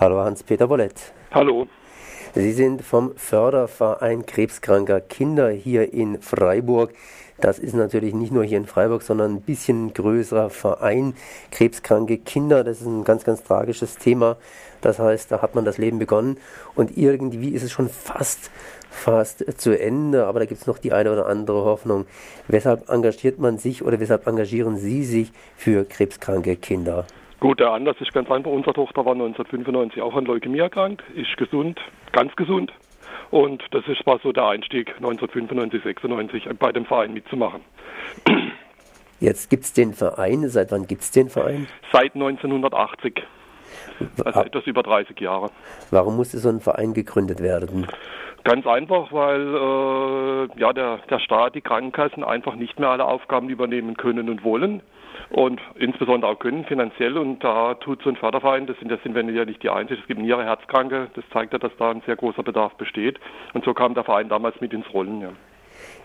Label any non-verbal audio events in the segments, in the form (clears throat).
Hallo Hans-Peter Bollett. Hallo. Sie sind vom Förderverein Krebskranker Kinder hier in Freiburg. Das ist natürlich nicht nur hier in Freiburg, sondern ein bisschen größerer Verein. Krebskranke Kinder, das ist ein ganz, ganz tragisches Thema. Das heißt, da hat man das Leben begonnen und irgendwie ist es schon fast, fast zu Ende, aber da gibt es noch die eine oder andere Hoffnung. Weshalb engagiert man sich oder weshalb engagieren Sie sich für krebskranke Kinder? Gut, der Anlass ist ganz einfach. Unsere Tochter war 1995 auch an Leukämie erkrankt, ist gesund, ganz gesund. Und das ist, war so der Einstieg 1995, 96 bei dem Verein mitzumachen. (clears throat) Jetzt gibt es den Verein. Seit wann gibt es den Verein? Seit 1980. Also etwas über 30 Jahre. Warum musste so ein Verein gegründet werden? Ganz einfach, weil äh, ja, der, der Staat, die Krankenkassen einfach nicht mehr alle Aufgaben übernehmen können und wollen und insbesondere auch können finanziell. Und da tut so ein Förderverein, das sind, das sind wir ja nicht die Einzigen, es gibt Niere, Herzkranke, das zeigt ja, dass da ein sehr großer Bedarf besteht. Und so kam der Verein damals mit ins Rollen. Ja.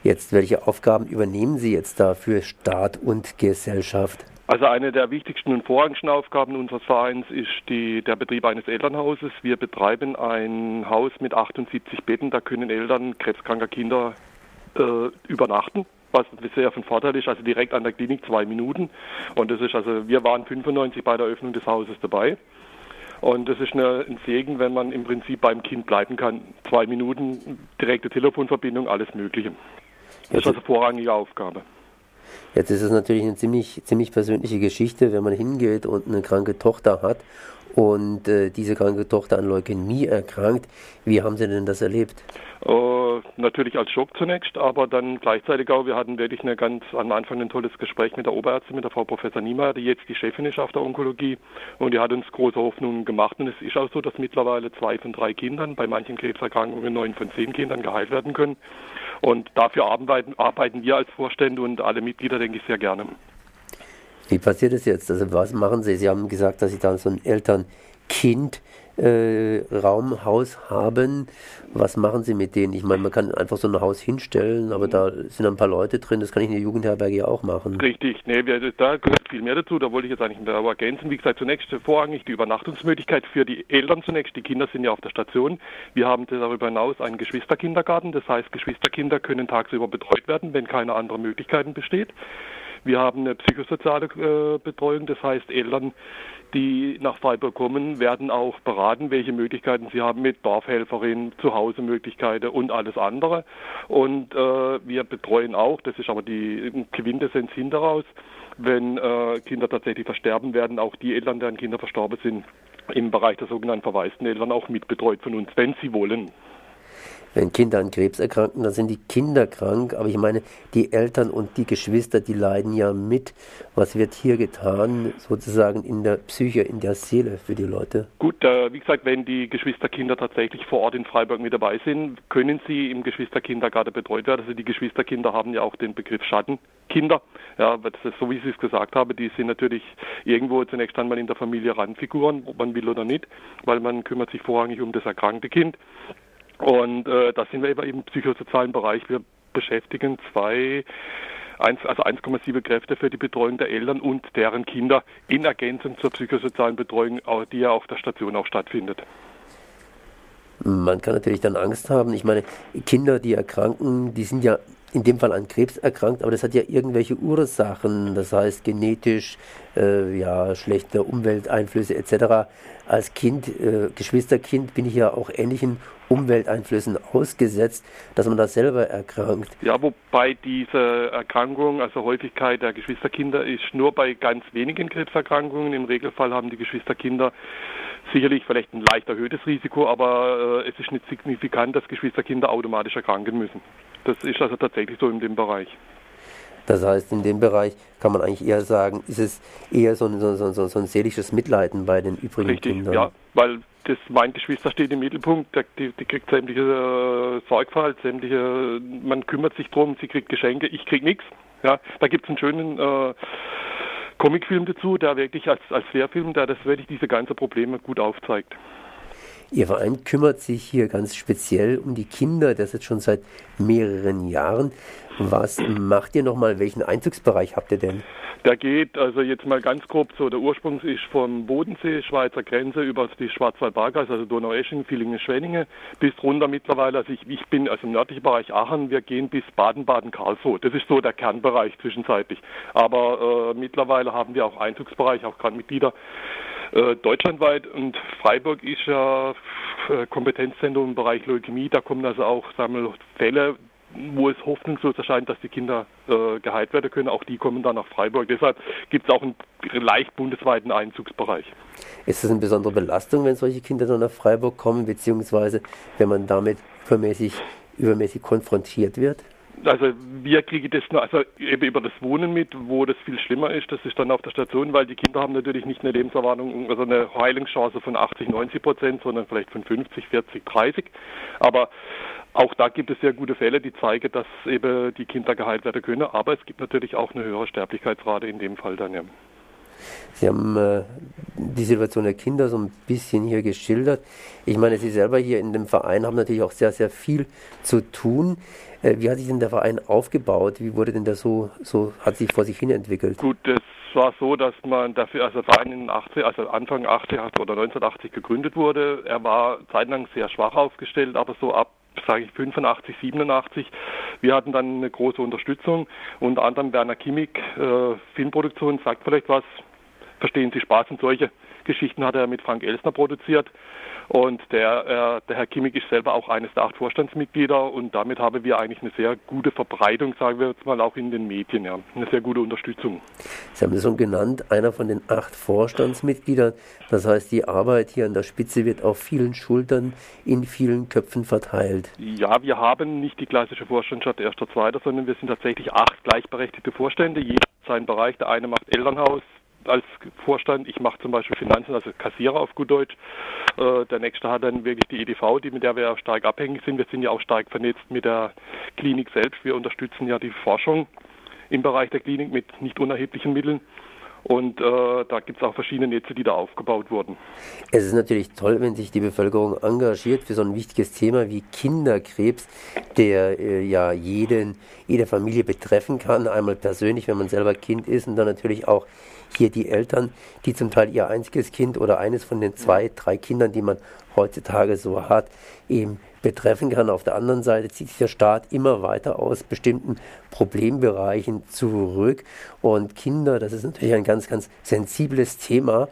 Jetzt, welche Aufgaben übernehmen Sie jetzt da für Staat und Gesellschaft? Also eine der wichtigsten und vorrangigsten Aufgaben unseres Vereins ist die, der Betrieb eines Elternhauses. Wir betreiben ein Haus mit 78 Betten, da können Eltern krebskranker Kinder äh, übernachten was sehr von Vorteil ist, also direkt an der Klinik zwei Minuten. Und das ist also, wir waren 95 bei der Öffnung des Hauses dabei. Und das ist eine, ein Segen, wenn man im Prinzip beim Kind bleiben kann. Zwei Minuten, direkte Telefonverbindung, alles Mögliche. Das ist also vorrangige Aufgabe. Jetzt ist es natürlich eine ziemlich, ziemlich persönliche Geschichte, wenn man hingeht und eine kranke Tochter hat und äh, diese kranke Tochter an Leukämie erkrankt. Wie haben Sie denn das erlebt? Äh, natürlich als Schock zunächst, aber dann gleichzeitig auch, wir hatten wirklich eine ganz am Anfang ein tolles Gespräch mit der Oberärztin, mit der Frau Professor Niemeyer, die jetzt die Chefin ist auf der Onkologie und die hat uns große Hoffnungen gemacht und es ist auch so, dass mittlerweile zwei von drei Kindern, bei manchen Krebserkrankungen neun von zehn Kindern geheilt werden können und dafür arbeiten, arbeiten wir als Vorstände und alle Mitglieder, denke ich, sehr gerne. Wie passiert es jetzt? Also was machen Sie? Sie haben gesagt, dass Sie da so ein Eltern-Kind äh, haben. Was machen Sie mit denen? Ich meine, man kann einfach so ein Haus hinstellen, aber da sind ein paar Leute drin. Das kann ich in der Jugendherberge ja auch machen. Richtig, nee, wir, da gehört viel mehr dazu. Da wollte ich jetzt eigentlich aber ergänzen. Wie gesagt, zunächst vorrangig die Übernachtungsmöglichkeit für die Eltern zunächst. Die Kinder sind ja auf der Station. Wir haben darüber hinaus einen Geschwisterkindergarten. Das heißt, Geschwisterkinder können tagsüber betreut werden, wenn keine anderen Möglichkeiten besteht. Wir haben eine psychosoziale äh, Betreuung, das heißt Eltern, die nach Freiburg kommen, werden auch beraten, welche Möglichkeiten sie haben mit Dorfhelferin, Zuhause-Möglichkeiten und alles andere. Und äh, wir betreuen auch, das ist aber die Quintessenz hinteraus, wenn äh, Kinder tatsächlich versterben, werden auch die Eltern, deren Kinder verstorben sind, im Bereich der sogenannten verwaisten Eltern auch mitbetreut von uns, wenn sie wollen wenn Kinder an Krebs erkranken, dann sind die Kinder krank. Aber ich meine, die Eltern und die Geschwister, die leiden ja mit. Was wird hier getan, sozusagen in der Psyche, in der Seele für die Leute? Gut, äh, wie gesagt, wenn die Geschwisterkinder tatsächlich vor Ort in Freiburg mit dabei sind, können sie im Geschwisterkindergarten betreut werden. Also die Geschwisterkinder haben ja auch den Begriff Schattenkinder. Ja, ist so wie Sie es gesagt haben, die sind natürlich irgendwo zunächst einmal in der Familie Randfiguren, ob man will oder nicht, weil man kümmert sich vorrangig um das erkrankte Kind. Und äh, da sind wir eben im psychosozialen Bereich. Wir beschäftigen zwei, eins, also 1,7 Kräfte für die Betreuung der Eltern und deren Kinder in Ergänzung zur psychosozialen Betreuung, die ja auf der Station auch stattfindet. Man kann natürlich dann Angst haben. Ich meine, Kinder, die erkranken, die sind ja in dem Fall an Krebs erkrankt, aber das hat ja irgendwelche Ursachen, das heißt genetisch, äh, ja, schlechte Umwelteinflüsse etc. Als Kind, äh, Geschwisterkind bin ich ja auch ähnlichen Umwelteinflüssen ausgesetzt, dass man da selber erkrankt. Ja, wobei diese Erkrankung, also Häufigkeit der Geschwisterkinder, ist nur bei ganz wenigen Krebserkrankungen. Im Regelfall haben die Geschwisterkinder sicherlich vielleicht ein leicht erhöhtes Risiko, aber äh, es ist nicht signifikant, dass Geschwisterkinder automatisch erkranken müssen. Das ist also tatsächlich so in dem Bereich. Das heißt, in dem Bereich kann man eigentlich eher sagen, ist es eher so ein, so, so, so ein seelisches Mitleiden bei den übrigen Richtig, Kindern. Ja, weil das mein Geschwister steht im Mittelpunkt, die, die kriegt sämtliche äh, Sorgfalt, sämtliche, man kümmert sich drum, sie kriegt Geschenke, ich krieg nichts. Ja, da gibt es einen schönen äh, Comicfilm dazu, der wirklich als, als Lehrfilm, der das wirklich diese ganzen Probleme gut aufzeigt. Ihr Verein kümmert sich hier ganz speziell um die Kinder, das jetzt schon seit mehreren Jahren. Was macht ihr nochmal? Welchen Einzugsbereich habt ihr denn? Der geht also jetzt mal ganz grob so, der Ursprung ist vom Bodensee, Schweizer Grenze über die Schwarzwaldbergkreis, also Donaueschingen, Villingen, Schwenningen, bis runter mittlerweile, also ich, ich bin also im nördlichen Bereich Aachen, wir gehen bis Baden-Baden, Karlsruhe. Das ist so der Kernbereich zwischenzeitlich. Aber äh, mittlerweile haben wir auch Einzugsbereich, auch gerade Mitglieder äh, deutschlandweit und Freiburg ist ja äh, Kompetenzzentrum im Bereich Leukämie, da kommen also auch sagen wir, Fälle wo es hoffnungslos erscheint, dass die Kinder äh, geheilt werden können. Auch die kommen dann nach Freiburg. Deshalb gibt es auch einen leicht bundesweiten Einzugsbereich. Ist das eine besondere Belastung, wenn solche Kinder dann nach Freiburg kommen, beziehungsweise wenn man damit übermäßig, übermäßig konfrontiert wird? Also wir kriegen das nur, also eben über das Wohnen mit, wo das viel schlimmer ist, das ist dann auf der Station, weil die Kinder haben natürlich nicht eine Lebenserwartung, also eine Heilungschance von 80, 90 Prozent, sondern vielleicht von 50, 40, 30. Aber auch da gibt es sehr gute Fälle, die zeigen, dass eben die Kinder geheilt werden können. Aber es gibt natürlich auch eine höhere Sterblichkeitsrate in dem Fall dann. Ja. Sie haben äh, die Situation der Kinder so ein bisschen hier geschildert. Ich meine, Sie selber hier in dem Verein haben natürlich auch sehr, sehr viel zu tun. Äh, wie hat sich denn der Verein aufgebaut? Wie wurde denn der so, so hat sich vor sich hin entwickelt? Gut, es war so, dass man dafür, also der Verein in 80, also Anfang 80 oder 1980 gegründet wurde. Er war zeitlang sehr schwach aufgestellt, aber so ab sage ich 85, 87. Wir hatten dann eine große Unterstützung, unter anderem Werner Kimmig, äh, Filmproduktion, sagt vielleicht was, verstehen Sie Spaß und solche Geschichten hat er mit Frank Elsner produziert. Und der, äh, der Herr Kimmig ist selber auch eines der acht Vorstandsmitglieder und damit haben wir eigentlich eine sehr gute Verbreitung, sagen wir jetzt mal, auch in den Medien, ja. Eine sehr gute Unterstützung. Sie haben es schon genannt, einer von den acht Vorstandsmitgliedern. Das heißt, die Arbeit hier an der Spitze wird auf vielen Schultern, in vielen Köpfen verteilt. Ja, wir haben nicht die klassische Vorstandschaft erster, zweiter, sondern wir sind tatsächlich acht gleichberechtigte Vorstände, jeder seinen Bereich. Der eine macht Elternhaus, als Vorstand. Ich mache zum Beispiel Finanzen, also Kassierer auf gut Deutsch. Äh, der nächste hat dann wirklich die EDV, die, mit der wir stark abhängig sind. Wir sind ja auch stark vernetzt mit der Klinik selbst. Wir unterstützen ja die Forschung im Bereich der Klinik mit nicht unerheblichen Mitteln. Und äh, da gibt es auch verschiedene Netze, die da aufgebaut wurden. Es ist natürlich toll, wenn sich die Bevölkerung engagiert für so ein wichtiges Thema wie Kinderkrebs, der äh, ja jeden, jede Familie betreffen kann. Einmal persönlich, wenn man selber Kind ist und dann natürlich auch hier die Eltern, die zum Teil ihr einziges Kind oder eines von den zwei, drei Kindern, die man heutzutage so hat, eben betreffen kann. Auf der anderen Seite zieht sich der Staat immer weiter aus bestimmten Problembereichen zurück. Und Kinder, das ist natürlich ein ganz, ganz sensibles Thema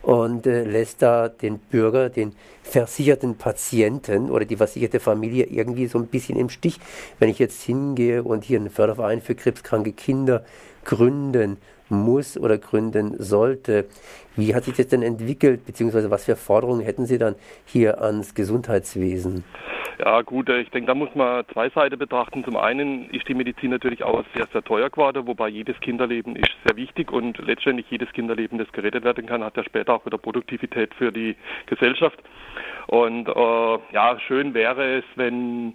und äh, lässt da den Bürger, den versicherten Patienten oder die versicherte Familie irgendwie so ein bisschen im Stich. Wenn ich jetzt hingehe und hier einen Förderverein für krebskranke Kinder gründen muss oder gründen sollte. Wie hat sich das denn entwickelt, beziehungsweise was für Forderungen hätten Sie dann hier ans Gesundheitswesen? Ja gut, äh, ich denke, da muss man zwei Seiten betrachten. Zum einen ist die Medizin natürlich auch sehr, sehr teuer geworden, wobei jedes Kinderleben ist sehr wichtig und letztendlich jedes Kinderleben, das gerettet werden kann, hat ja später auch wieder Produktivität für die Gesellschaft. Und äh, ja, schön wäre es, wenn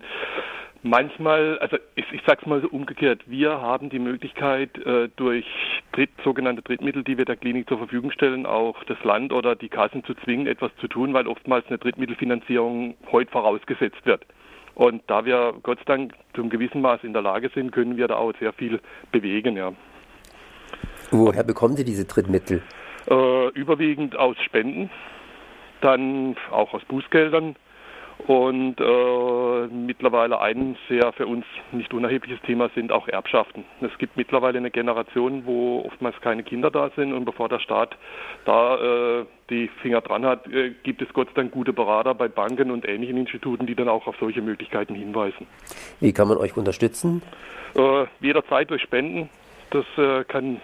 Manchmal, also ich, ich sage es mal so umgekehrt, wir haben die Möglichkeit äh, durch Dritt, sogenannte Drittmittel, die wir der Klinik zur Verfügung stellen, auch das Land oder die Kassen zu zwingen, etwas zu tun, weil oftmals eine Drittmittelfinanzierung heute vorausgesetzt wird. Und da wir Gott sei Dank zum gewissen Maß in der Lage sind, können wir da auch sehr viel bewegen. Ja. Woher bekommen Sie diese Drittmittel? Äh, überwiegend aus Spenden, dann auch aus Bußgeldern und äh, mittlerweile ein sehr für uns nicht unerhebliches Thema sind auch Erbschaften. Es gibt mittlerweile eine Generation, wo oftmals keine Kinder da sind und bevor der Staat da äh, die Finger dran hat, äh, gibt es Gott sei Dank gute Berater bei Banken und ähnlichen Instituten, die dann auch auf solche Möglichkeiten hinweisen. Wie kann man euch unterstützen? Äh, jederzeit durch Spenden. Das äh, kann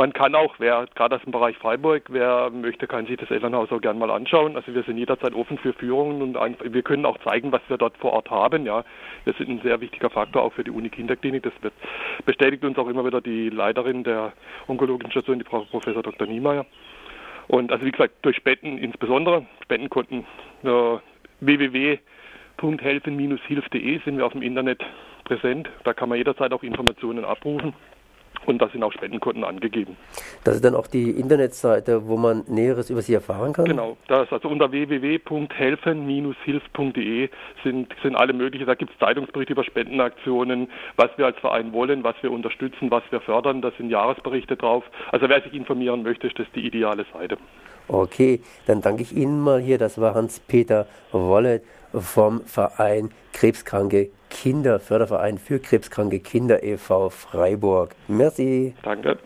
man kann auch, wer gerade aus dem Bereich Freiburg, wer möchte, kann sich das Elternhaus auch gerne mal anschauen. Also wir sind jederzeit offen für Führungen und wir können auch zeigen, was wir dort vor Ort haben. Ja, wir sind ein sehr wichtiger Faktor auch für die Uni Kinderklinik. Das wird, bestätigt uns auch immer wieder die Leiterin der onkologischen Station, die Frau Professor Dr. Niemeyer. Und also wie gesagt, durch Spenden insbesondere, Spendenkonten äh, www.helfen-hilf.de sind wir auf dem Internet präsent. Da kann man jederzeit auch Informationen abrufen. Und da sind auch Spendenkonten angegeben. Das ist dann auch die Internetseite, wo man Näheres über Sie erfahren kann? Genau, das also unter www.helfen-hilf.de sind, sind alle möglichen, da gibt es Zeitungsberichte über Spendenaktionen, was wir als Verein wollen, was wir unterstützen, was wir fördern, da sind Jahresberichte drauf. Also wer sich informieren möchte, ist das die ideale Seite. Okay, dann danke ich Ihnen mal hier, das war Hans-Peter Wollet vom Verein Krebskranke Kinder, Förderverein für krebskranke Kinder e.V. Freiburg. Merci. Danke.